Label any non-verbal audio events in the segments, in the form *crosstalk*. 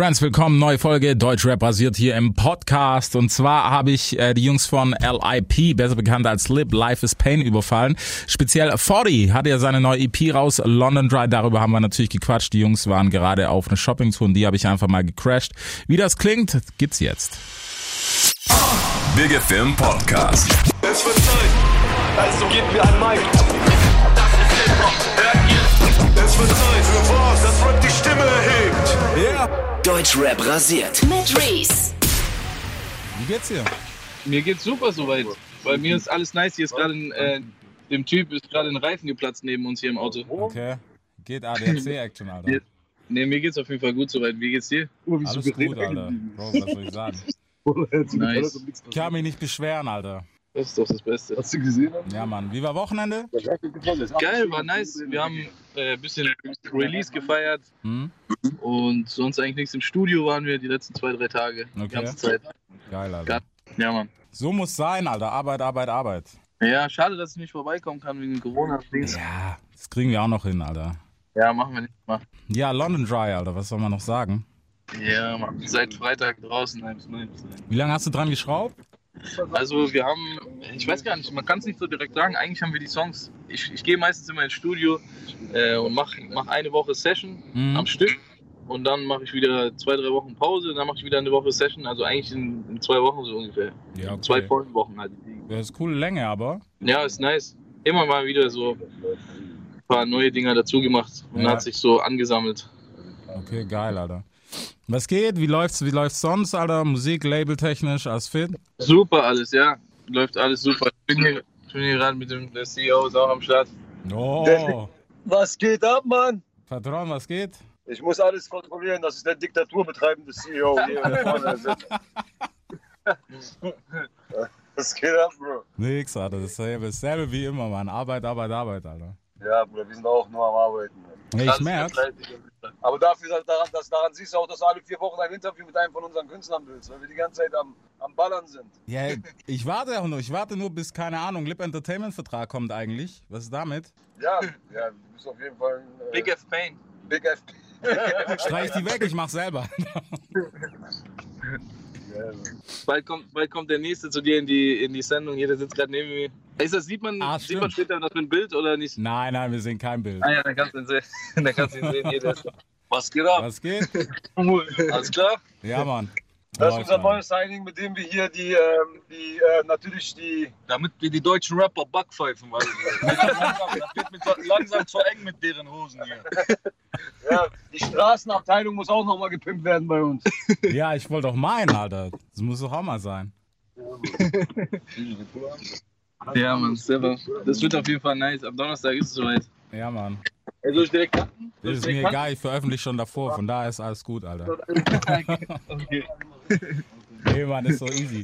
Friends, willkommen, neue Folge Deutschrap basiert hier im Podcast. Und zwar habe ich äh, die Jungs von LIP, besser bekannt als Lip, Life is Pain, überfallen. Speziell 40 hat ja seine neue EP raus, London Dry. Darüber haben wir natürlich gequatscht. Die Jungs waren gerade auf eine Shoppingtour und die habe ich einfach mal gecrashed. Wie das klingt, gibt's jetzt. Big FM Podcast. Es wird Zeit, also gib mir ein Mic. Wird Zeit für was, das Rap die Stimme erhebt. Ja. Deutschrap rasiert. Mit Reese. Wie geht's dir? Mir geht's super soweit. Bei mir ist alles nice. Hier ist gerade ein, äh, dem Typ ist gerade ein Reifen geplatzt neben uns hier im Auto. Okay. Geht ADAC-Action, Alter. *laughs* Ne, mir geht's auf jeden Fall gut soweit. Wie geht's dir? Alles gut, Alter. Bro, was soll ich sagen? *laughs* Nice. Ich kann mich nicht beschweren, Alter. Das ist doch das Beste. Hast du gesehen? Ja, Mann. Wie war Wochenende? Geil, war nice. Wir haben äh, ein bisschen Release gefeiert Hm? und sonst eigentlich nichts. Im Studio waren wir die letzten zwei, drei Tage. Die Okay. ganze Zeit. Geil, Alter. Ja, Mann. So muss sein, Alter. Arbeit, Arbeit, Arbeit. Ja, schade, dass ich nicht vorbeikommen kann wegen Corona. Ja, das kriegen wir auch noch hin, Alter. Ja, machen wir nicht mal. Ja, London Dry, Alter. Was soll man noch sagen? Ja, Mann. Seit Freitag draußen. Wie lange hast du dran geschraubt? Also wir haben, ich weiß gar nicht, man kann es nicht so direkt sagen, eigentlich haben wir die Songs, ich, ich gehe meistens immer ins Studio äh, und mache mach eine Woche Session Mhm. am Stück und dann mache ich wieder zwei, drei Wochen Pause, dann mache ich wieder eine Woche Session, also eigentlich in, in zwei Wochen so ungefähr. Ja, okay. Zwei vollen Wochen halt. Das ist coole Länge, aber. Ja, ist nice. Immer mal wieder so ein paar neue Dinger dazu gemacht und Ja. hat sich so angesammelt. Okay, geil, Alter. Was geht? Wie läuft's, wie läuft's sonst, Alter? Musik, Label-technisch, alles fit? Super alles, ja. Läuft alles super. Ich bin hier, ich bin hier gerade mit dem der CEO ist auch am Start. Oh, Was geht ab, Mann? Patron, was geht? Ich muss alles kontrollieren, das ist der diktaturbetreibende CEO hier vorne sitzt. *laughs* Was geht ab, Bro? Nix, Alter. Dasselbe, dasselbe wie immer, Mann. Arbeit, Arbeit, Arbeit, Alter. Ja, Bruder, wir sind auch nur am Arbeiten. Ja, ich fleißig. Aber dafür, dass daran, dass daran siehst du auch, dass du alle vier Wochen ein Interview mit einem von unseren Künstlern willst, weil wir die ganze Zeit am, am Ballern sind. Ja, *laughs* ich warte auch nur. Ich warte nur, bis, keine Ahnung, Lip Entertainment-Vertrag kommt eigentlich. Was ist damit? Ja, ja, du bist auf jeden Fall ein äh, Big F Pain. Big F. Streich *laughs* die weg, ich mach selber. *laughs* Bald kommt, bald kommt der nächste zu dir in die, in die Sendung. Hier, der sitzt gerade neben mir. Ist das, sieht man, Ah, sieht man später das mit dem Bild oder nicht? Nein, nein, wir sehen kein Bild. Ah ja, dann kannst du ihn sehen. *laughs* Dann kannst du ihn sehen. Hier, der ist- Was geht ab? Was geht? Alles klar? Ja, Mann. Das ist unser neues Signing, mit dem wir hier die, ähm, die äh, natürlich die, Damit wir die deutschen Rapper backpfeifen, weil *laughs* das wird mir zu- langsam zu eng mit deren Hosen hier. ja, die Straßenabteilung muss auch nochmal gepimpt werden bei uns. Ja, ich wollte doch meinen, Alter. Das muss doch auch mal sein. *laughs* Ja, Mann, selber. Das wird auf jeden Fall nice. Am Donnerstag ist es soweit. Ja, Mann. Ey, soll ich direkt cutten? Das ist mir egal, ich veröffentliche schon davor, von daher ist alles gut, Alter. *laughs* Okay. *laughs* Nee, Mann, ist so easy.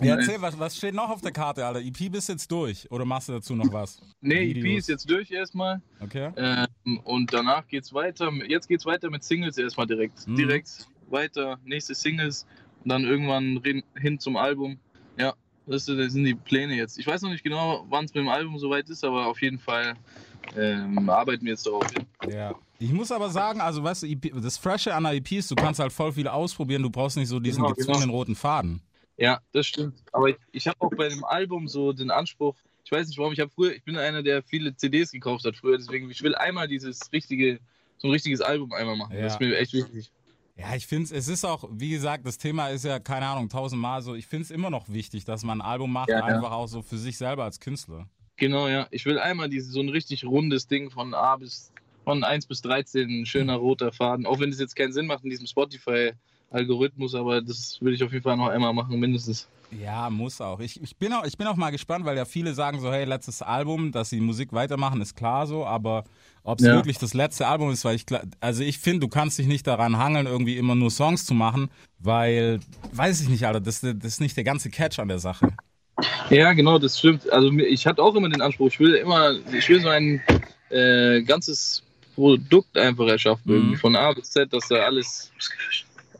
Ja, erzähl, was, was steht noch auf der Karte, Alter? EP bist jetzt durch oder machst du dazu noch was? Nee, EP ist jetzt durch erstmal. Okay. Ähm, und danach geht's weiter. Jetzt geht's weiter mit Singles erstmal direkt. Mhm. Direkt weiter, nächste Singles und dann irgendwann hin zum Album. Ja, das sind die Pläne jetzt. Ich weiß noch nicht genau, wann es mit dem Album soweit ist, aber auf jeden Fall ähm, arbeiten wir jetzt darauf hin. Ja. Ich muss aber sagen, also weißt du, EP, das Freshe an der EP ist, du kannst halt voll viel ausprobieren, du brauchst nicht so diesen Genau, gezwungenen roten Faden. Ja, das stimmt. Aber ich, ich habe auch bei dem Album so den Anspruch, ich weiß nicht warum, ich habe früher, ich bin einer, der viele CDs gekauft hat früher, deswegen ich will einmal dieses richtige, so ein richtiges Album einmal machen. Ja. Das ist mir echt wichtig. Ja, ich finde es ist auch, wie gesagt, das Thema ist ja, keine Ahnung, tausendmal so, ich finde es immer noch wichtig, dass man ein Album macht, Ja, ja. einfach auch so für sich selber als Künstler. Genau, ja. Ich will einmal diese, so ein richtig rundes Ding von A bis von 1 bis 13, ein schöner roter Faden. Auch wenn es jetzt keinen Sinn macht in diesem Spotify-Algorithmus, aber das will ich auf jeden Fall noch einmal machen, mindestens. Ja, muss auch. Ich, ich, bin auch. ich bin auch mal gespannt, weil ja viele sagen so, hey, letztes Album, dass sie Musik weitermachen, ist klar so, aber ob es Ja. wirklich das letzte Album ist, weil ich, also ich finde, du kannst dich nicht daran hangeln, irgendwie immer nur Songs zu machen, weil, weiß ich nicht, Alter, das, das ist nicht der ganze Catch an der Sache. Ja, genau, das stimmt. Also ich hatte auch immer den Anspruch, ich will immer, ich will so ein äh, ganzes Produkt einfach erschaffen, Mhm. irgendwie von A bis Z, dass da alles,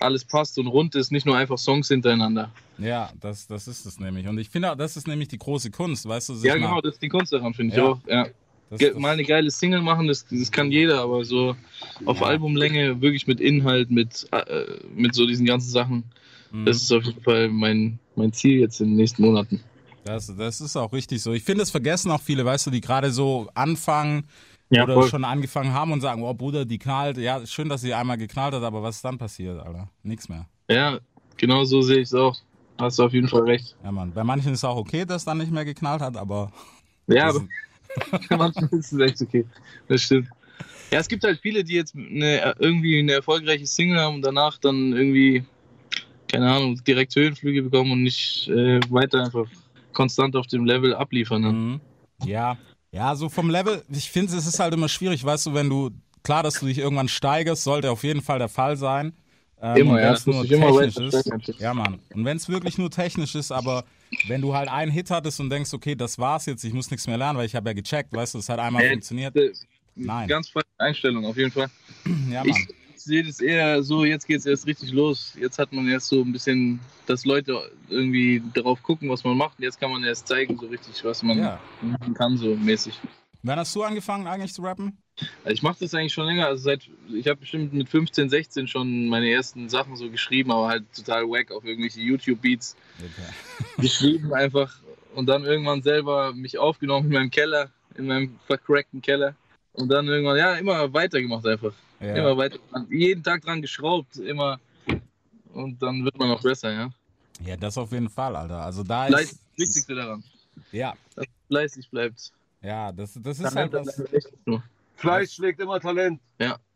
alles passt und rund ist, nicht nur einfach Songs hintereinander. Ja, das, das ist es nämlich. Und ich finde, auch, das ist nämlich die große Kunst, weißt du? Ja, mal- genau, das ist die Kunst daran, finde ich Ja. auch. Ja. das, das, Mal eine geile Single machen, das, das kann jeder, aber so auf Ja. Albumlänge, wirklich mit Inhalt, mit, äh, mit so diesen ganzen Sachen. Mhm. Das ist auf jeden Fall mein, mein Ziel jetzt in den nächsten Monaten. Das, das ist auch richtig so. Ich finde, es vergessen auch viele, weißt du, die gerade so anfangen Ja, oder voll. schon angefangen haben und sagen, oh Bruder, die knallt. Ja, schön, dass sie einmal geknallt hat, aber was ist dann passiert, Alter? Nix mehr. Ja, genau so sehe ich es auch. Hast du auf jeden Fall recht. Ja, Mann. Bei manchen ist es auch okay, dass dann nicht mehr geknallt hat, aber. *laughs* Ja, aber *laughs* manchmal ist es echt okay. Das stimmt. Ja, es gibt halt viele, die jetzt eine, irgendwie eine erfolgreiche Single haben und danach dann irgendwie, keine Ahnung, direkt Höhenflüge bekommen und nicht äh, weiter einfach konstant auf dem Level abliefern. Ne? Mhm. Ja, ja, so vom Level, ich finde, es ist halt immer schwierig, weißt du, wenn du, klar, dass du dich irgendwann steigerst, sollte auf jeden Fall der Fall sein. Ähm, Immer, ja, muss nur immer technisch weiter ist. Ja, Mann. Und wenn es wirklich nur technisch ist, aber wenn du halt einen Hit hattest und denkst, okay, das war's jetzt, ich muss nichts mehr lernen, weil ich habe ja gecheckt, weißt du, es hat einmal Äh, funktioniert. Äh, Nein. Ganz falsche Einstellung, auf jeden Fall. Ja, Mann. Ich sehe das eher so, jetzt geht es erst richtig los. Jetzt hat man erst so ein bisschen, dass Leute irgendwie darauf gucken, was man macht. Und jetzt kann man erst zeigen, so richtig, was man Ja. machen kann, so mäßig. Wann hast du angefangen eigentlich zu rappen? Also ich mache das eigentlich schon länger. Also seit, ich habe bestimmt mit 15, 16 schon meine ersten Sachen so geschrieben, aber halt total wack auf irgendwelche YouTube-Beats Okay. *laughs* *laughs* geschrieben einfach. Und dann irgendwann selber mich aufgenommen in meinem Keller, in meinem vercrackten Keller. Und dann irgendwann, ja, immer weitergemacht einfach. Ja. Immer weiter. Jeden Tag dran geschraubt, immer. Und dann wird man auch besser, ja. ja, das auf jeden Fall, Alter. Also da Fleiß ist das Wichtigste daran. Ja, Dass man fleißig bleibt. ja, das, das ist Dann halt was. Fleiß schlägt immer Talent.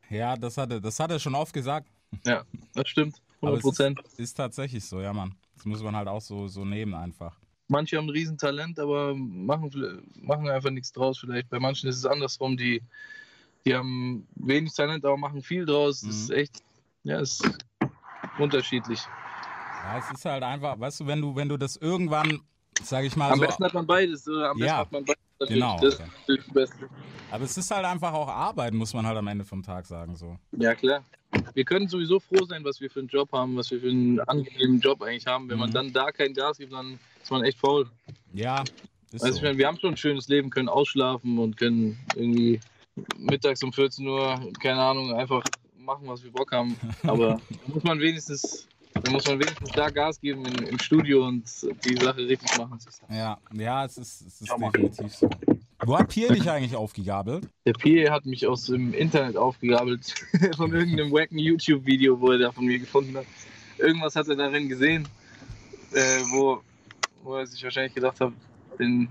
Ja, das hat er, das hat er schon oft gesagt. Ja, das stimmt. *laughs* Aber 100 es Prozent. ist, ist tatsächlich so, ja, Mann. Das muss man halt auch so, so nehmen einfach. Manche haben ein Riesentalent, aber machen, machen einfach nichts draus. Vielleicht bei manchen ist es andersrum. Die, die haben wenig Talent, aber machen viel draus. Das ist Mhm. echt, ja, ist unterschiedlich. Ja, es ist halt einfach, weißt du, wenn du, wenn du das irgendwann, sag ich mal Am so, besten hat man beides. Oder? Am besten Ja, hat man beides. Natürlich. genau. Das natürlich das Beste. aber es ist halt einfach auch Arbeit, muss man halt am Ende vom Tag sagen, so. Ja, klar. Wir können sowieso froh sein, was wir für einen Job haben, was wir für einen angenehmen Job eigentlich haben. Wenn man Mhm. dann da kein Gas gibt, dann ist man echt faul. Ja, ist Also ich so. meine, wir haben schon ein schönes Leben, können ausschlafen und können irgendwie mittags um 14 Uhr, keine Ahnung, einfach machen, was wir Bock haben. Aber *laughs* da muss man wenigstens, da muss man wenigstens da Gas geben in, im Studio und die Sache richtig machen. Ja, ja, es ist, es ist definitiv so. Wo hat Pierre dich eigentlich aufgegabelt? Der Pierre hat mich aus dem Internet aufgegabelt *laughs* von irgendeinem wacken YouTube-Video, wo er da von mir gefunden hat. Irgendwas hat er darin gesehen, äh, wo, wo er sich wahrscheinlich gedacht hat, den,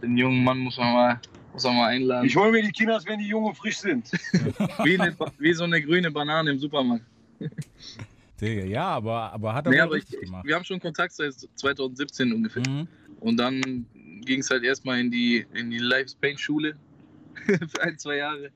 den jungen Mann muss man mal, muss man mal einladen. Ich hole mir die Kinas, wenn die jung und frisch sind. *laughs* Wie, eine, wie so eine grüne Banane im Supermarkt. *laughs* Digga, ja, aber, aber hat er Nee, aber ich, richtig gemacht. wir haben schon Kontakt seit 2017 ungefähr. Mhm. Und dann ging es halt erstmal in die, in die Life Paint Schule *laughs* für ein, zwei Jahre.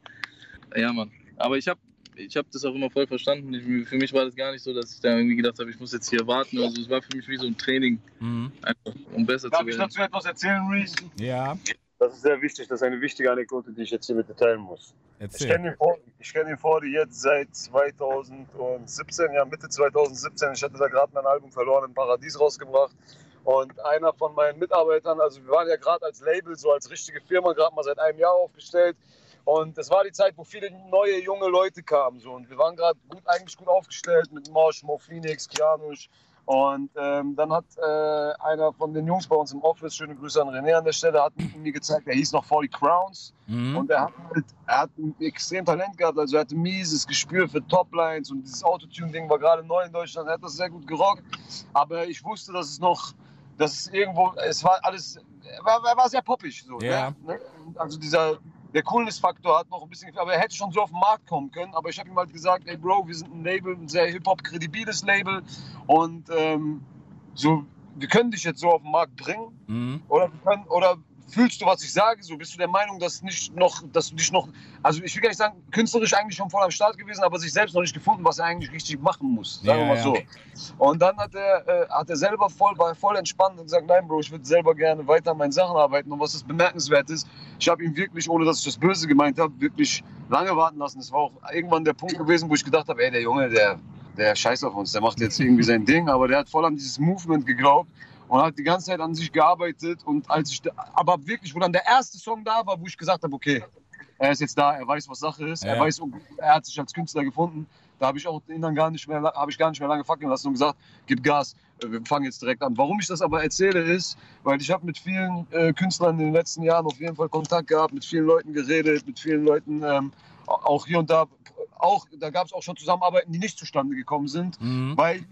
Ja, Mann. Aber ich habe ich hab das auch immer voll verstanden. Ich, für mich war das gar nicht so, dass ich da irgendwie gedacht habe, ich muss jetzt hier warten. Also es war für mich wie so ein Training, Mhm. einfach, um besser Darf zu ich werden. dazu etwas erzählen, Reese? Ja, Das ist sehr wichtig. Das ist eine wichtige Anekdote, die ich jetzt hier mit dir teilen muss. Ich erzähl. kenne den, Vor- ich kenn den Fordi jetzt seit 2017, ja Mitte 2017. Ich hatte da gerade mein Album Verloren im Paradies rausgebracht. Und einer von meinen Mitarbeitern, also wir waren ja gerade als Label, so als richtige Firma, gerade mal seit einem Jahr aufgestellt. Und es war die Zeit, wo viele neue, junge Leute kamen. So. Und wir waren gerade gut, eigentlich gut aufgestellt mit Mosh, Mo Phoenix, Kianush. Und ähm, dann hat äh, einer von den Jungs bei uns im Office, schöne Grüße an René an der Stelle, hat mir gezeigt, der hieß noch 40 Crowns. Mhm. Und er hat, halt, er hat ein extrem Talent gehabt, also er hatte mieses Gespür für Toplines und dieses Autotune-Ding war gerade neu in Deutschland, er hat das sehr gut gerockt. Aber ich wusste, dass es noch, dass es irgendwo, es war alles, er war, er war sehr poppig. So, Ja. ne? Also dieser, der Coolness-Faktor hat noch ein bisschen, gefehlt, aber er hätte schon so auf den Markt kommen können. Aber ich habe ihm halt gesagt, ey Bro, wir sind ein Label, ein sehr Hip-Hop-kredibiles Label und ähm, so, wir können dich jetzt so auf den Markt bringen. Mhm. Oder, wir können, oder fühlst du, was ich sage? So bist du der Meinung, dass nicht noch, dass du dich noch, also ich will gar nicht sagen, künstlerisch eigentlich schon voll am Start gewesen, aber sich selbst noch nicht gefunden, was er eigentlich richtig machen muss. Sagen Ja, wir mal ja. so. Und dann hat er, äh, hat er selber voll, war voll entspannt und gesagt, nein, Bro, ich würde selber gerne weiter an meinen Sachen arbeiten. Und was das bemerkenswert ist, ich habe ihn wirklich, ohne dass ich das Böse gemeint habe, wirklich lange warten lassen. Es war auch irgendwann der Punkt gewesen, wo ich gedacht habe, ey, der Junge, der, der scheißt auf uns, der macht jetzt irgendwie sein Ding, aber der hat voll an dieses Movement geglaubt und hat die ganze Zeit an sich gearbeitet und als ich da, aber wirklich, wo dann der erste Song da war, wo ich gesagt habe, okay, er ist jetzt da, er weiß, was Sache ist, Ja. er weiß, er hat sich als Künstler gefunden. Da habe ich auch ihn dann gar nicht mehr, habe ich gar nicht mehr lange fackeln lassen und gesagt, gib Gas, wir fangen jetzt direkt an. Warum ich das aber erzähle ist, weil ich habe mit vielen äh, Künstlern in den letzten Jahren auf jeden Fall Kontakt gehabt, mit vielen Leuten geredet, mit vielen Leuten ähm, auch hier und da, auch da gab es auch schon Zusammenarbeiten, die nicht zustande gekommen sind, Mhm. weil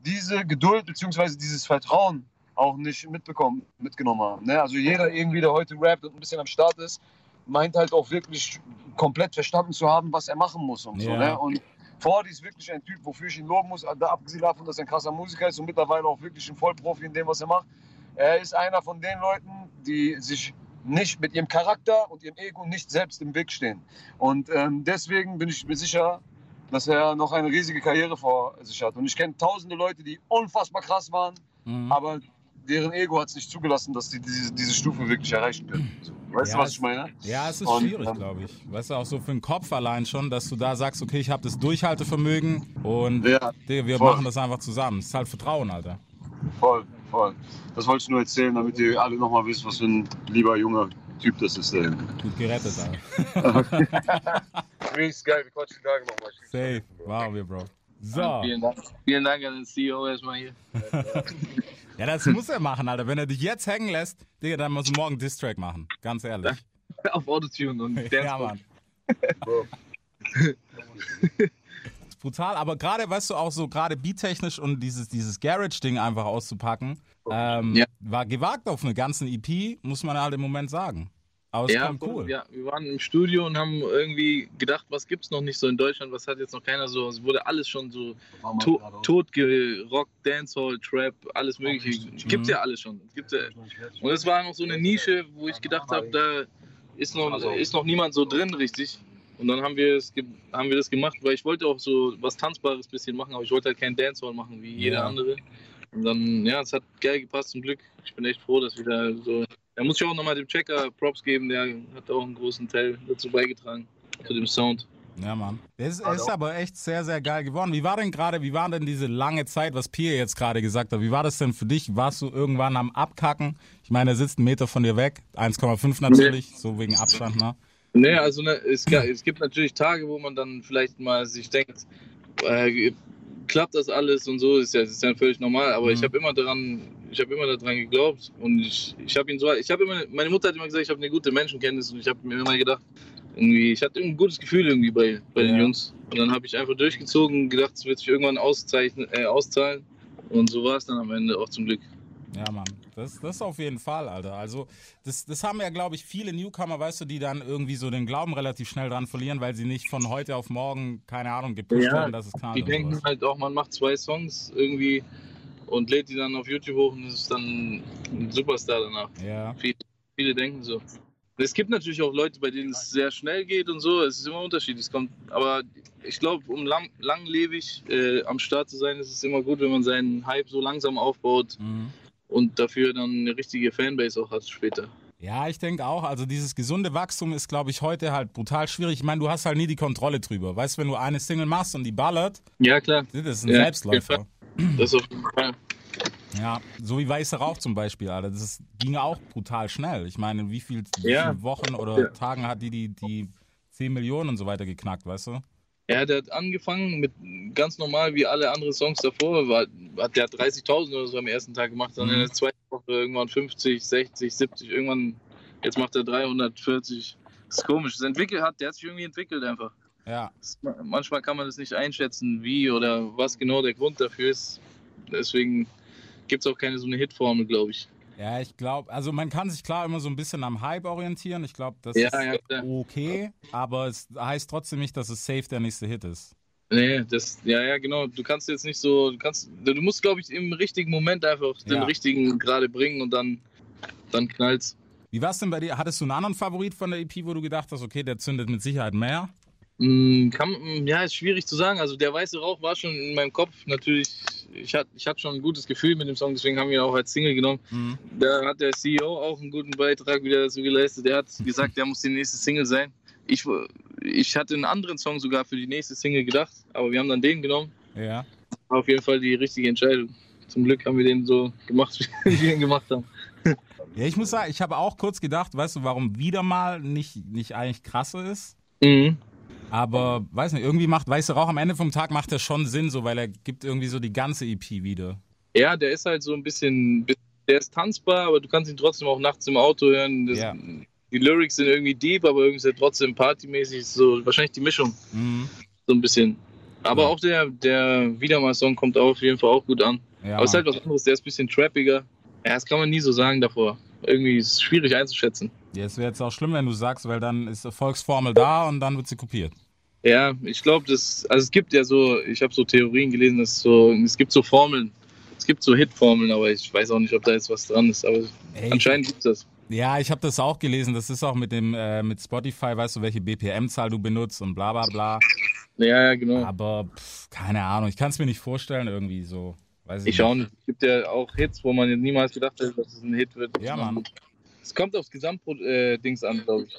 diese Geduld bzw. dieses Vertrauen auch nicht mitbekommen, mitgenommen haben. Ne? Also jeder irgendwie, der heute rappt und ein bisschen am Start ist, meint halt auch wirklich komplett verstanden zu haben, was er machen muss und so. Ja. Ne? Und Fordi ist wirklich ein Typ, wofür ich ihn loben muss, da abgesehen davon, dass er ein krasser Musiker ist und mittlerweile auch wirklich ein Vollprofi in dem, was er macht. Er ist einer von den Leuten, die sich nicht mit ihrem Charakter und ihrem Ego nicht selbst im Weg stehen. Und ähm, deswegen bin ich mir sicher, dass er noch eine riesige Karriere vor sich hat. Und ich kenne tausende Leute, die unfassbar krass waren, Mhm. aber deren Ego hat es nicht zugelassen, dass sie diese, diese Stufe wirklich erreichen können. So, weißt Ja, du, was ich meine? Ja, es ist Und, schwierig, ähm, glaube ich. Weißt du, auch so für den Kopf allein schon, dass du da sagst, okay, ich habe das Durchhaltevermögen und Ja, wir voll. machen das einfach zusammen. Es ist halt Vertrauen, Alter. voll, voll. Das wollte ich nur erzählen, damit ihr alle nochmal wisst, was für ein lieber junger Typ das ist. Ey. Gut gerettet, Alter. Richtig *laughs* geil, wir quatschen die Tage nochmal. Safe. Wow, wir, Bro. So. Vielen Dank. Vielen Dank an den CEO erstmal hier. *laughs* Ja, das muss er machen, Alter. Wenn er dich jetzt hängen lässt, Digga, dann muss er morgen Distrack machen. Ganz ehrlich. Auf Autotune und Ja, Dancehall. Mann. ist *laughs* brutal, aber gerade, weißt du, auch so gerade beattechnisch und dieses, dieses Garage-Ding einfach auszupacken, ähm, Ja. war gewagt auf eine ganze EP, muss man halt im Moment sagen. Aber es Ja, kommt cool. ja, wir waren im Studio und haben irgendwie gedacht, was gibt's noch nicht so in Deutschland, was hat jetzt noch keiner so, es wurde alles schon so to tot gerockt, Dancehall, Trap, alles mögliche, gibt's ja alles schon. Gibt's ja. Und es war noch so eine Nische, wo ich gedacht habe, da ist noch, ist noch niemand so drin richtig. Und dann haben wir, es, haben wir das gemacht, weil ich wollte auch so was Tanzbares bisschen machen, aber ich wollte halt kein Dancehall machen wie jeder Ja. andere. Und dann, ja, es hat geil gepasst zum Glück. Ich bin echt froh, dass wir da so. Da muss ich auch nochmal dem Checker Props geben, der hat auch einen großen Teil dazu beigetragen, zu dem Sound. Ja, Mann. Es ist, ist aber echt sehr, sehr geil geworden. Wie war denn gerade, wie war denn diese lange Zeit, was Pierre jetzt gerade gesagt hat? Wie war das denn für dich? Warst du irgendwann am Abkacken? Ich meine, er sitzt einen Meter von dir weg. 1,5 natürlich, so wegen Abstand, ne? Nee, also ne, es, es gibt natürlich Tage, wo man dann vielleicht mal sich denkt, äh, klappt das alles und so, ist ja, ist ja völlig normal, aber Mhm. ich habe immer daran, ich habe immer daran geglaubt und ich, ich habe ihn so, ich habe immer, meine Mutter hat immer gesagt, ich habe eine gute Menschenkenntnis und ich habe mir immer gedacht, irgendwie, ich hatte ein gutes Gefühl irgendwie bei, bei den Ja. Jungs und dann habe ich einfach durchgezogen, gedacht, es wird sich irgendwann auszeichnen, äh, auszahlen und so war es dann am Ende auch zum Glück. Ja, Mann. Das, das auf jeden Fall, Alter. Also, das, das haben ja, glaube ich, viele Newcomer, weißt du, die dann irgendwie so den Glauben relativ schnell dran verlieren, weil sie nicht von heute auf morgen, keine Ahnung, gepusht Ja, werden, dass es knallt. Die denken sowas. halt auch, man macht zwei Songs irgendwie und lädt die dann auf YouTube hoch und ist dann ein Superstar danach. Ja. Viele, viele denken so. Es gibt natürlich auch Leute, bei denen es sehr schnell geht und so. Es ist immer unterschiedlich. Es kommt, aber ich glaube, um lang, langlebig äh, am Start zu sein, ist es immer gut, wenn man seinen Hype so langsam aufbaut Mhm. und dafür dann eine richtige Fanbase auch hat später. Ja, ich denke auch. Also dieses gesunde Wachstum ist, glaube ich, heute halt brutal schwierig. Ich meine, du hast halt nie die Kontrolle drüber. Weißt du, wenn du eine Single machst und die ballert, Ja, klar. das ist ein Ja, Selbstläufer. Das auf jeden Fall. Ja, so wie Weißer Rauch zum Beispiel, Alter. Das ist, ging auch brutal schnell. Ich meine, wie viel, wie Ja. viele Wochen oder Ja. Tagen hat die, die die 10 Millionen und so weiter geknackt, weißt du? Ja, der hat angefangen mit ganz normal wie alle anderen Songs davor. War, hat der hat 30.000 oder so am ersten Tag gemacht, dann Mhm. in der zweiten Woche irgendwann 50, 60, 70, irgendwann, jetzt macht er 340. Das ist komisch. Das entwickelt hat, der hat sich irgendwie entwickelt einfach. Ja. Manchmal kann man das nicht einschätzen, wie oder was genau der Grund dafür ist. Deswegen gibt es auch keine so eine Hitformel, glaube ich. Ja, ich glaube, also man kann sich klar immer so ein bisschen am Hype orientieren. Ich glaube, das Ja, ist ja, okay, aber es heißt trotzdem nicht, dass es safe der nächste Hit ist. Nee, das, ja, ja, genau. Du kannst jetzt nicht so, du kannst, du musst, glaube ich, im richtigen Moment einfach den Ja. richtigen gerade bringen und dann, dann knallt's. Wie war es denn bei dir? Hattest du einen anderen Favorit von der EP, wo du gedacht hast, okay, der zündet mit Sicherheit mehr? Mm, Kann, mm, ja, ist schwierig zu sagen. Also der weiße Rauch war schon in meinem Kopf natürlich. Ich hatte ich schon ein gutes Gefühl mit dem Song, deswegen haben wir ihn auch als Single genommen. Mhm. Da hat der CEO auch einen guten Beitrag wieder dazu geleistet. Der hat gesagt, der muss die nächste Single sein. Ich, ich hatte einen anderen Song sogar für die nächste Single gedacht, aber wir haben dann den genommen. Ja. War auf jeden Fall die richtige Entscheidung. Zum Glück haben wir den so gemacht, *laughs* wie wir ihn gemacht haben. Ja, ich muss sagen, ich habe auch kurz gedacht, weißt du, warum wieder mal nicht, nicht eigentlich krasse ist. Mhm. Aber weiß nicht, irgendwie macht Weiße Rauch am Ende vom Tag macht er schon Sinn, so weil er gibt irgendwie so die ganze EP wieder. Ja, der ist halt so ein bisschen, der ist tanzbar, aber du kannst ihn trotzdem auch nachts im Auto hören. Das, Ja. Die Lyrics sind irgendwie deep, aber irgendwie ist er trotzdem partymäßig, so wahrscheinlich die Mischung, Mhm. so ein bisschen. Aber Ja. auch der, der Wiedermal-Song kommt auch auf jeden Fall auch gut an. Ja, aber es ist halt was anderes, der ist ein bisschen trappiger. Ja, das kann man nie so sagen davor. Irgendwie ist es schwierig einzuschätzen. Ja, es wäre jetzt auch schlimm, wenn du sagst, weil dann ist Erfolgsformel da und dann wird sie kopiert. Ja, ich glaube, das, also es gibt ja so, ich habe so Theorien gelesen, dass so, es gibt so Formeln, es gibt so Hitformeln, aber ich weiß auch nicht, ob da jetzt was dran ist, aber Ey, anscheinend gibt es das. Ja, ich habe das auch gelesen. Das ist auch mit dem äh, mit Spotify, weißt du, welche BPM-Zahl du benutzt und bla bla bla. Ja, ja, genau. Aber pff, keine Ahnung, ich kann es mir nicht vorstellen irgendwie so. Weiß Ich auch nicht. Es gibt ja auch Hits, wo man niemals gedacht hätte, dass es ein Hit wird. Ja, Mann. Es kommt aufs Gesamtdings an, glaube ich.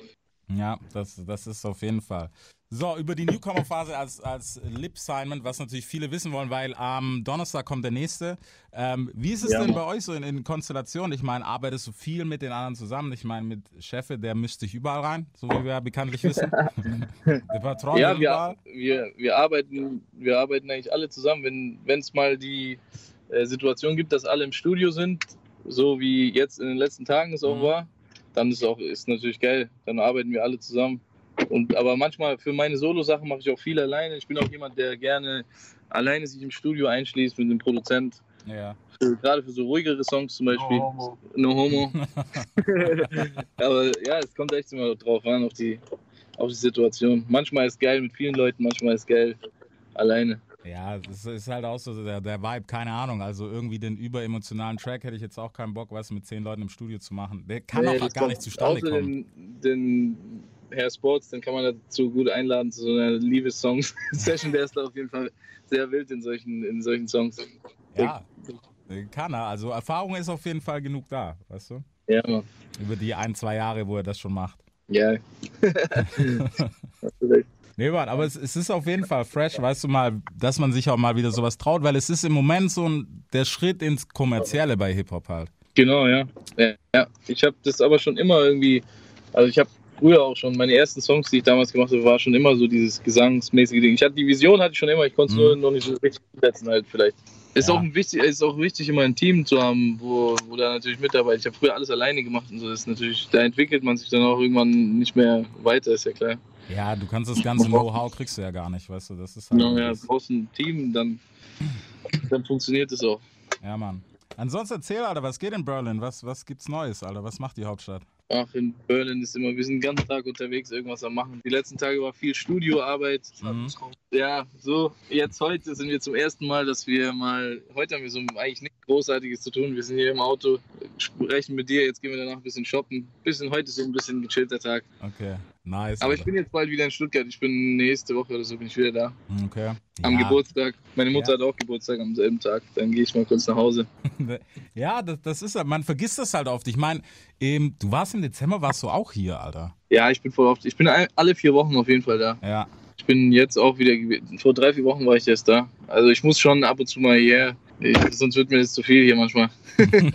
Ja, das, das ist auf jeden Fall. So, über die Newcomer-Phase als, als Lip-Simon, was natürlich viele wissen wollen, weil am Donnerstag kommt der nächste. Ähm, wie ist es Ja, denn Mann. bei euch so in, in Konstellationen? Ich meine, arbeitest du viel mit den anderen zusammen? Ich meine, mit Cheffe, der mischt dich überall rein, so wie wir ja bekanntlich wissen. *laughs* der Patron Ja, wir, wir, wir, arbeiten, wir arbeiten eigentlich alle zusammen. Wenn es mal die äh, Situation gibt, dass alle im Studio sind, so wie jetzt in den letzten Tagen es auch Mhm. war, dann ist auch ist natürlich geil. Dann arbeiten wir alle zusammen. Und, aber manchmal für meine Solo-Sachen mache ich auch viel alleine. Ich bin auch jemand, der gerne alleine sich im Studio einschließt mit dem Produzent. Ja. Für, gerade für so ruhigere Songs zum Beispiel. No homo. *laughs* *laughs* Aber ja, es kommt echt immer drauf an, auf die, auf die Situation. Manchmal ist es geil mit vielen Leuten, manchmal ist es geil alleine. Ja, das ist halt auch so der, der Vibe, keine Ahnung. Also irgendwie den überemotionalen Track hätte ich jetzt auch keinen Bock, weißt du, mit zehn Leuten im Studio zu machen. Der kann Nee, auch gar nicht zustande außer kommen. Den, den Herr Sports, den kann man dazu gut einladen zu so einer Liebessong-Session. *laughs* Der ist da auf jeden Fall sehr wild in solchen, in solchen Songs. Ja, kann er. Also Erfahrung ist auf jeden Fall genug da, weißt du? Ja, Mann. Über die ein, zwei Jahre, wo er das schon macht. Ja. *laughs* Nee, Mann, aber es, es ist auf jeden Fall fresh, weißt du mal, dass man sich auch mal wieder sowas traut, weil es ist im Moment so ein, der Schritt ins Kommerzielle bei Hip-Hop halt. Genau, ja. ja, ja. Ich habe das aber schon immer irgendwie, also ich habe früher auch schon, meine ersten Songs, die ich damals gemacht habe, war schon immer so dieses gesangsmäßige Ding. Ich hatte die Vision, hatte ich schon immer, ich konnte es Mhm. nur noch nicht so richtig umsetzen halt vielleicht. Ist, Ja. auch wichtig, ist auch wichtig, immer ein Team zu haben, wo, wo da natürlich mitarbeitet. Ich habe früher alles alleine gemacht und so. Das ist natürlich, da entwickelt man sich dann auch irgendwann nicht mehr weiter, ist ja klar. Ja, du kannst das ganze Know-how kriegst du ja gar nicht, weißt du, das ist halt. Genau, ja, du brauchst ein Team, dann, dann funktioniert es auch. ja, Mann. Ansonsten erzähl, Alter, was geht in Berlin? Was, was gibt's Neues, Alter? Was macht die Hauptstadt? Ach, in Berlin ist immer, wir sind den ganzen Tag unterwegs, irgendwas am machen. Die letzten Tage war viel Studioarbeit. Mhm. Ja, so, jetzt heute sind wir zum ersten Mal, dass wir mal, heute haben wir so eigentlich nichts Großartiges zu tun. Wir sind hier im Auto, sprechen mit dir, jetzt gehen wir danach ein bisschen shoppen. Bisschen, heute ist so ein bisschen gechillter Tag. Okay, nice. Aber ich Alter. bin jetzt bald wieder in Stuttgart. Ich bin nächste Woche oder so bin ich wieder da. Okay. Am ja. Geburtstag. Meine Mutter Ja. hat auch Geburtstag am selben Tag. Dann gehe ich mal kurz nach Hause. *laughs* Ja, das, das ist, man vergisst das halt oft. Ich meine, ähm, du warst im Dezember, warst du auch hier, Alter. Ja, ich bin voll oft. Ich bin all- alle vier Wochen auf jeden Fall da. Ja, Ich bin jetzt auch wieder, vor drei, vier Wochen war ich erst da. Also ich muss schon ab und zu mal hier, ich, sonst wird mir das zu viel hier manchmal. *laughs*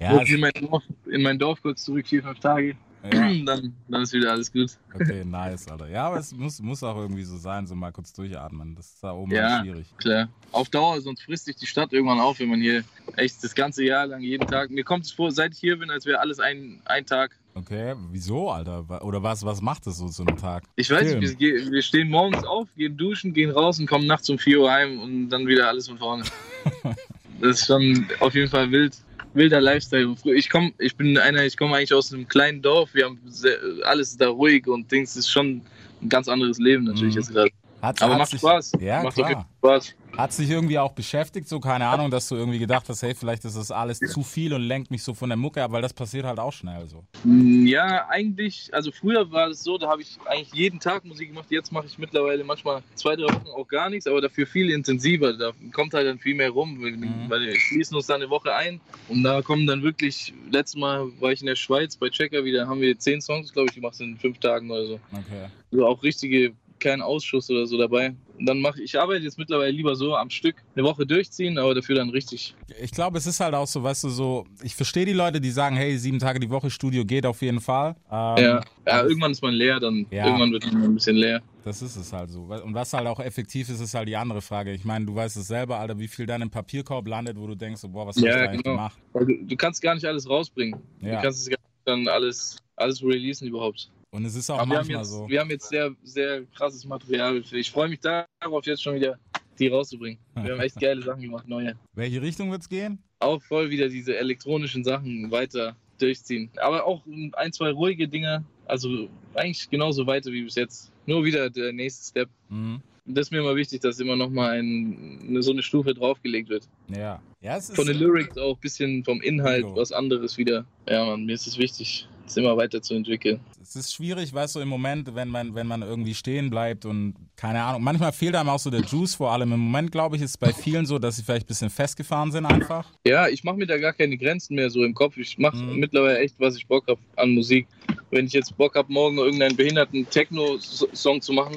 ja, *laughs* es, in, mein Dorf, in mein Dorf kurz zurück, vier, fünf Tage. Ja. *clears throat* Dann, dann ist wieder alles gut. Okay, *laughs* nice, Alter. Ja, aber es muss, muss auch irgendwie so sein, so mal kurz durchatmen. Das ist da oben Ja. halt schwierig. Klar. Auf Dauer, sonst frisst sich die Stadt irgendwann auf, wenn man hier echt das ganze Jahr lang jeden Tag. Mir kommt es vor, seit ich hier bin, als wäre alles ein, ein Tag. Okay, wieso, Alter? Oder was, was macht das so zu einem Tag? Ich weiß Film. nicht, wir, wir stehen morgens auf, gehen duschen, gehen raus und kommen nachts um 4 Uhr heim und dann wieder alles von vorne. *laughs* das ist schon auf jeden Fall wild. Wilder Lifestyle. Ich komme, ich bin einer, ich komme eigentlich aus einem kleinen Dorf. Wir haben sehr, alles da ruhig und Dings ist schon ein ganz anderes Leben natürlich Mhm. jetzt gerade. Hat's, Aber hat's macht dich- Spaß. Ja, macht klar. Spaß. Hat sich irgendwie auch beschäftigt, so keine Ahnung, dass du irgendwie gedacht hast, hey, vielleicht ist das alles zu viel und lenkt mich so von der Mucke ab, weil das passiert halt auch schnell so. Mm, Ja, eigentlich, also früher war es so, da habe ich eigentlich jeden Tag Musik gemacht. Jetzt mache ich mittlerweile manchmal zwei, drei Wochen auch gar nichts, aber dafür viel intensiver. Da kommt halt dann viel mehr rum, weil, Mhm. weil wir schließen uns dann eine Woche ein und da kommen dann wirklich, letztes Mal war ich in der Schweiz bei Checker wieder, haben wir zehn Songs, glaube ich, gemacht in fünf Tagen oder so. Okay. Also auch richtige, kein Ausschuss oder so dabei. Und dann mache ich, arbeite jetzt mittlerweile lieber so am Stück eine Woche durchziehen, aber dafür dann richtig. Ich glaube, es ist halt auch so, weißt du, so, ich verstehe die Leute, die sagen, hey, sieben Tage die Woche Studio geht auf jeden Fall. Ähm, Ja, ja, irgendwann ist man leer, dann Ja. irgendwann wird man ein bisschen leer. Das ist es halt so. Und was halt auch effektiv ist, ist halt die andere Frage. Ich meine, du weißt es selber, Alter, wie viel dann im Papierkorb landet, wo du denkst, so, boah, was hast Ja, du eigentlich genau. gemacht? Weil Du, du kannst gar nicht alles rausbringen. Ja. Du kannst es gar nicht dann alles, alles releasen überhaupt. Und es ist auch Aber wir manchmal jetzt, so. wir haben jetzt sehr, sehr krasses Material. Ich freue mich darauf, jetzt schon wieder die rauszubringen. Wir haben echt geile Sachen gemacht, neue. Welche Richtung wird's gehen? Auch voll wieder diese elektronischen Sachen weiter durchziehen. Aber auch ein, zwei ruhige Dinge. Also eigentlich genauso weiter wie bis jetzt. Nur wieder der nächste Step. Mhm. Und das ist mir immer wichtig, dass immer nochmal ein, eine, so eine Stufe draufgelegt wird. Ja. Ja, es. Von den Lyrics auch ein bisschen vom Inhalt was anderes wieder. Ja, Mann, mir ist es wichtig, es immer weiterzuentwickeln. Es ist schwierig, weißt du, im Moment, wenn man, wenn man irgendwie stehen bleibt und keine Ahnung. Manchmal fehlt einem auch so der Juice, vor allem im Moment, glaube ich, ist es bei vielen so, dass sie vielleicht ein bisschen festgefahren sind einfach. Ja, ich mache mir da gar keine Grenzen mehr so im Kopf. Ich mache Mhm. mittlerweile echt, was ich Bock habe an Musik. Wenn ich jetzt Bock habe, morgen irgendeinen behinderten Techno-Song zu machen,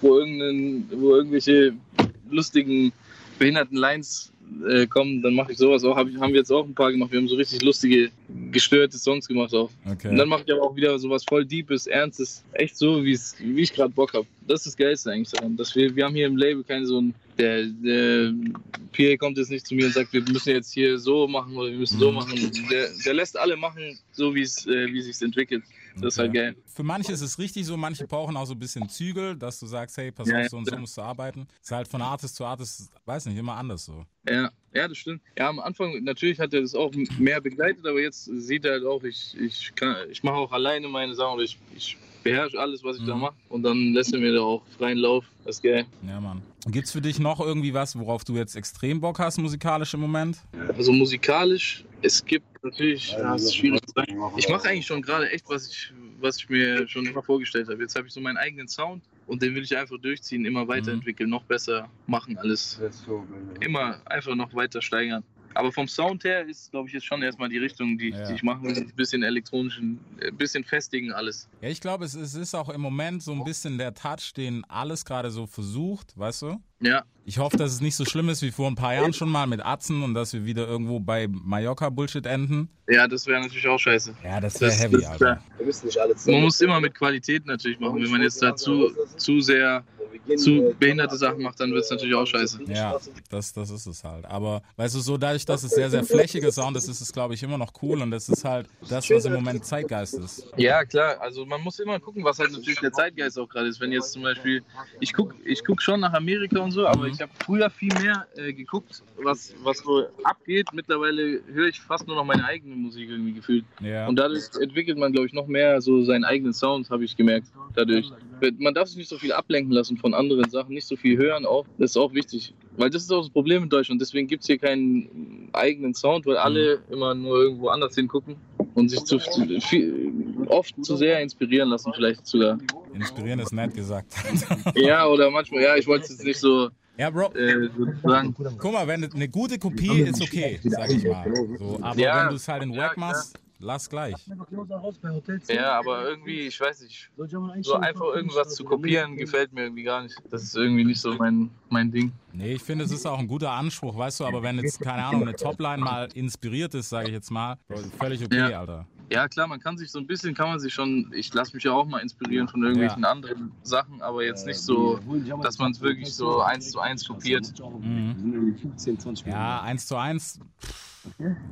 wo, irgendein, wo irgendwelche lustigen behinderten Lines äh, kommen, dann mache ich sowas auch. Hab ich, haben wir jetzt auch ein paar gemacht. Wir haben so richtig lustige, gestörte Songs gemacht auch. Okay. Und dann mache ich aber auch wieder sowas voll Deepes, Ernstes. Echt so, wie ich gerade Bock habe. Das ist das Geilste eigentlich daran. Dass wir, wir haben hier im Label keinen so ein. Der, der PA kommt jetzt nicht zu mir und sagt, wir müssen jetzt hier so machen oder wir müssen so Mhm. machen. Der, der lässt alle machen, so wie es äh, wie sich's entwickelt. Das ist halt geil. Für manche ist es richtig so, manche brauchen auch so ein bisschen Zügel, dass du sagst, hey, pass Ja, auf, so und so musst du arbeiten. Ist halt von Artist zu Artist, weiß nicht, immer anders so. Ja, ja, das stimmt. Ja, am Anfang natürlich hat er das auch mehr begleitet, aber jetzt sieht er halt auch, ich, ich, kann- ich mache auch alleine meine Sachen oder ich, ich beherrsche alles, was ich da Mhm. mache. Und dann lässt er mir da auch freien Lauf. Das ist geil. Ja, Mann. Gibt's für dich noch irgendwie was, worauf du jetzt extrem Bock hast, musikalisch im Moment? Also musikalisch, es gibt natürlich, ja, das ist schwierig zu sagen. Ich mache eigentlich schon gerade echt, was ich, was ich mir schon immer vorgestellt habe. Jetzt habe ich so meinen eigenen Sound und den will ich einfach durchziehen, immer weiterentwickeln, noch besser machen, alles immer einfach noch weiter steigern. Aber vom Sound her ist, glaube ich, jetzt schon erstmal die Richtung, die, Ja. die ich machen will. Ein bisschen elektronischen, ein bisschen festigen alles. Ja, ich glaube, es, es ist auch im Moment so ein bisschen der Touch, den alles gerade so versucht, weißt du? Ja, Ich hoffe, dass es nicht so schlimm ist wie vor ein paar Jahren schon mal mit Atzen und dass wir wieder irgendwo bei Mallorca-Bullshit enden. ja, das wäre natürlich auch scheiße. Ja, das wäre heavy, das- Alter. Wir müssen nicht alle Man muss immer mit Qualität natürlich machen. Wenn man jetzt da zu, zu sehr zu behinderte Sachen macht, dann wird es natürlich auch scheiße. Ja, das, das ist es halt. Aber weißt du, so dadurch, dass es sehr, sehr *laughs* flächiger Sound ist, ist es, glaube ich, immer noch cool und das ist halt das, was im Moment Zeitgeist ist. Ja, klar. Also man muss immer gucken, was halt natürlich der Zeitgeist auch gerade ist. Wenn jetzt zum Beispiel, ich gucke ich guck schon nach Amerika und so, aber ich habe früher viel mehr äh, geguckt, was, was so abgeht. Mittlerweile höre ich fast nur noch meine eigene Musik irgendwie gefühlt. Ja. Und dadurch entwickelt man, glaube ich, noch mehr so seinen eigenen Sound, habe ich gemerkt. Dadurch. Man darf sich nicht so viel ablenken lassen von anderen Sachen, nicht so viel hören auch. Das ist auch wichtig. Weil das ist auch das Problem in Deutschland. Deswegen gibt es hier keinen eigenen Sound, weil alle immer nur irgendwo anders hingucken und sich zu, viel, oft zu sehr inspirieren lassen, vielleicht sogar. Inspirieren ist nett gesagt. *laughs* Ja, oder manchmal, ja, ich wollte es jetzt nicht so, ja, Bro, äh, guck mal, wenn eine gute Kopie ist okay, sag ich mal. So, aber Ja, wenn du es halt in Wack machst, lass gleich. Ja, aber irgendwie, ich weiß nicht, so einfach irgendwas zu kopieren gefällt mir irgendwie gar nicht. Das ist irgendwie nicht so mein, mein Ding. Nee, ich finde, es ist auch ein guter Anspruch, weißt du, aber wenn jetzt, keine Ahnung, eine Topline mal inspiriert ist, sage ich jetzt mal, völlig okay, Ja. Alter. Ja, klar, man kann sich so ein bisschen, kann man sich schon, ich lasse mich ja auch mal inspirieren von irgendwelchen anderen Sachen, aber jetzt nicht so, dass man es wirklich so eins zu eins kopiert. Mhm. Ja, eins zu eins.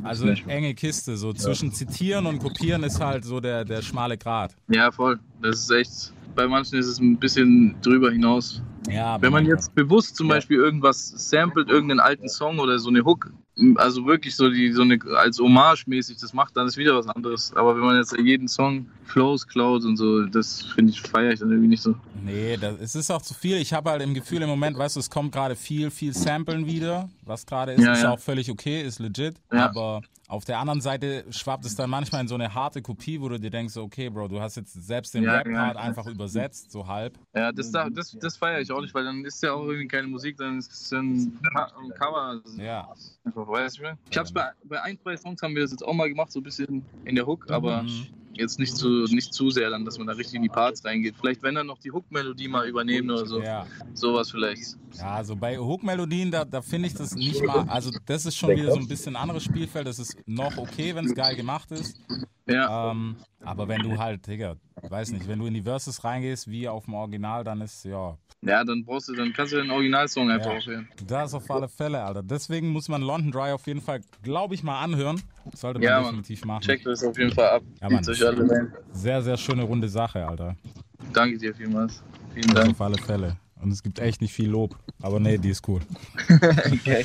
Also enge Kiste. So zwischen zitieren und kopieren ist halt so der, der schmale Grat. Ja, voll. Das ist echt, bei manchen ist es ein bisschen drüber hinaus. Ja, Wenn man jetzt bewusst zum Beispiel irgendwas samplet, irgendeinen alten Song oder so eine Hook, also wirklich so die so eine als Hommage mäßig das macht, dann ist wieder was anderes. Aber wenn man jetzt jeden Song Flows klaut und so, das finde ich feiere ich dann irgendwie nicht so. Nee, das, es ist auch zu viel. Ich habe halt im Gefühl im Moment, weißt du, es kommt gerade viel, viel Samplen wieder. Was gerade ist, Ja, ist ja. auch völlig okay, ist legit. Ja. Aber auf der anderen Seite schwappt es dann manchmal in so eine harte Kopie, wo du dir denkst, okay, Bro, du hast jetzt selbst den Ja, Rap-Part ja. einfach übersetzt, so halb. Ja, das, da- das, das feiere ich auch nicht, weil dann ist ja auch irgendwie keine Musik, dann ist es ein, ein Cover. Ja. Ich? Ich hab's bei, bei ein, zwei Songs haben wir das jetzt auch mal gemacht, so ein bisschen in der Hook, aber Mhm. Jetzt nicht zu, nicht zu sehr dann, dass man da richtig in die Parts reingeht. Vielleicht, wenn dann noch die Hook-Melodie mal übernehmen oder so. Ja. Sowas vielleicht. Ja, also bei Hook-Melodien, da, da finde ich das nicht mal, also das ist schon wieder so ein bisschen anderes Spielfeld. Das ist noch okay, wenn es geil gemacht ist. Ja, Ähm, aber wenn du halt, Digga, weiß nicht, wenn du in die Verses reingehst, wie auf dem Original, dann ist, ja, ja dann brauchst du, dann kannst du den Originalsong einfach Ja. aufhören. das auf alle Fälle, Alter. Deswegen muss man London Dry auf jeden Fall, glaube ich, mal anhören. Sollte man Ja, definitiv machen. Checkt das auf jeden Fall ab. Ja, Mann. Sehr, sehr schöne runde Sache, Alter. Danke dir vielmals. Vielen Das Dank. auf alle Fälle. Und es gibt echt nicht viel Lob. Aber nee, die ist cool. *laughs* Okay.